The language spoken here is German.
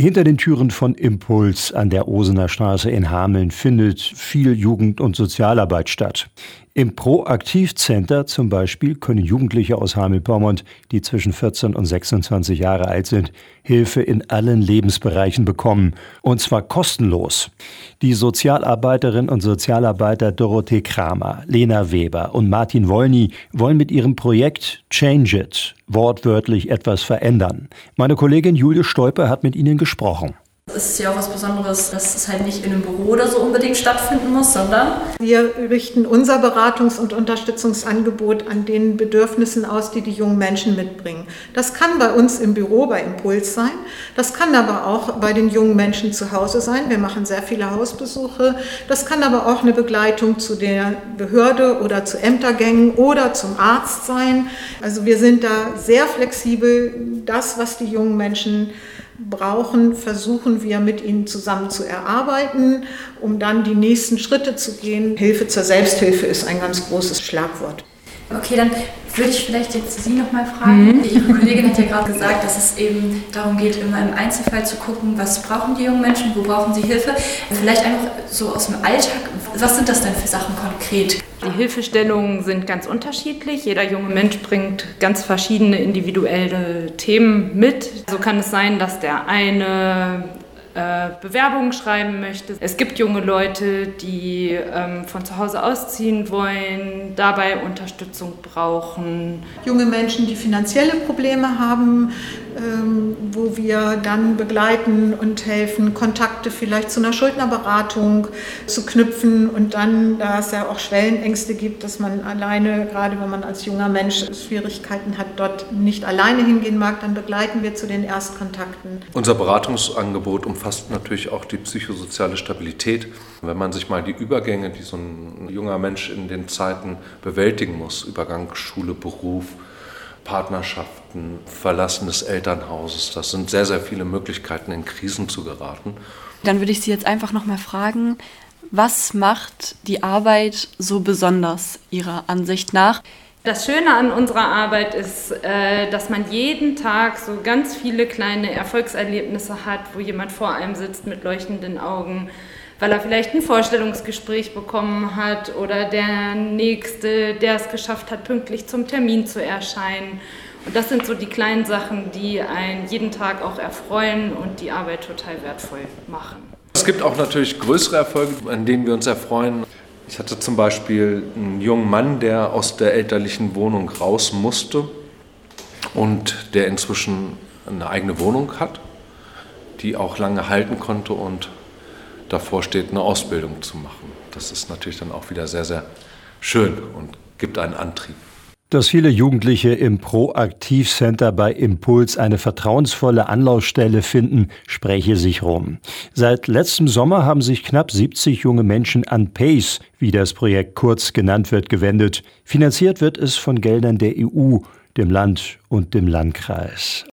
Hinter den Türen von Impuls an der Osener Straße in Hameln findet viel Jugend- und Sozialarbeit statt. Im Proaktivcenter zum Beispiel können Jugendliche aus Hameln-Pyrmont, die zwischen 14 und 26 Jahre alt sind, Hilfe in allen Lebensbereichen bekommen. Und zwar kostenlos. Die Sozialarbeiterin und Sozialarbeiter Dorothee Kramer, Lena Weber und Martin Wolny wollen mit ihrem Projekt Change It wortwörtlich etwas verändern. Meine Kollegin Julie Stolpe hat mit ihnen gesprochen. Ist ja auch was Besonderes, dass es halt nicht in einem Büro oder so unbedingt stattfinden muss, sondern wir richten unser Beratungs- und Unterstützungsangebot an den Bedürfnissen aus, die die jungen Menschen mitbringen. Das kann bei uns im Büro bei Impuls sein, das kann aber auch bei den jungen Menschen zu Hause sein. Wir machen sehr viele Hausbesuche. Das kann aber auch eine Begleitung zu der Behörde oder zu Ämtergängen oder zum Arzt sein. Also wir sind da sehr flexibel. Das, was die jungen Menschen brauchen, versuchen wir mit ihnen zusammen zu erarbeiten, um dann die nächsten Schritte zu gehen. Hilfe zur Selbsthilfe ist ein ganz großes Schlagwort. Okay, dann würde ich vielleicht jetzt Sie nochmal fragen. Mhm. Ihre Kollegin hat ja gerade gesagt, dass es eben darum geht, immer im Einzelfall zu gucken, was brauchen die jungen Menschen, wo brauchen sie Hilfe. Vielleicht einfach so aus dem Alltag, was sind das denn für Sachen konkret? Die Hilfestellungen sind ganz unterschiedlich. Jeder junge Mensch bringt ganz verschiedene individuelle Themen mit. So kann es sein, dass der eine äh, Bewerbungen schreiben möchte. Es gibt junge Leute, die ähm, von zu Hause ausziehen wollen, dabei Unterstützung brauchen. Junge Menschen, die finanzielle Probleme haben, ähm, wo wir dann begleiten und helfen, Kontakte vielleicht zu einer Schuldnerberatung zu knüpfen und dann, da es ja auch Schwellenängste gibt, dass man alleine, gerade wenn man als junger Mensch Schwierigkeiten hat, dort nicht alleine hingehen mag, dann begleiten wir zu den Erstkontakten. Unser Beratungsangebot umfasst natürlich auch die psychosoziale Stabilität. Wenn man sich mal die Übergänge, die so ein junger Mensch in den Zeiten bewältigen muss, Übergang Schule, Beruf, Partnerschaften, Verlassen des Elternhauses. Das sind sehr, sehr viele Möglichkeiten, in Krisen zu geraten. Dann würde ich Sie jetzt einfach noch mal fragen, was macht die Arbeit so besonders Ihrer Ansicht nach? Das Schöne an unserer Arbeit ist, äh, dass man jeden Tag so ganz viele kleine Erfolgserlebnisse hat, wo jemand vor einem sitzt mit leuchtenden Augen weil er vielleicht ein Vorstellungsgespräch bekommen hat oder der Nächste, der es geschafft hat, pünktlich zum Termin zu erscheinen. Und das sind so die kleinen Sachen, die einen jeden Tag auch erfreuen und die Arbeit total wertvoll machen. Es gibt auch natürlich größere Erfolge, an denen wir uns erfreuen. Ich hatte zum Beispiel einen jungen Mann, der aus der elterlichen Wohnung raus musste und der inzwischen eine eigene Wohnung hat, die auch lange halten konnte und davor steht, eine Ausbildung zu machen. Das ist natürlich dann auch wieder sehr, sehr schön und gibt einen Antrieb. Dass viele Jugendliche im Proaktivcenter bei Impuls eine vertrauensvolle Anlaufstelle finden, spreche sich rum. Seit letztem Sommer haben sich knapp 70 junge Menschen an PACE, wie das Projekt kurz genannt wird, gewendet. Finanziert wird es von Geldern der EU, dem Land und dem Landkreis.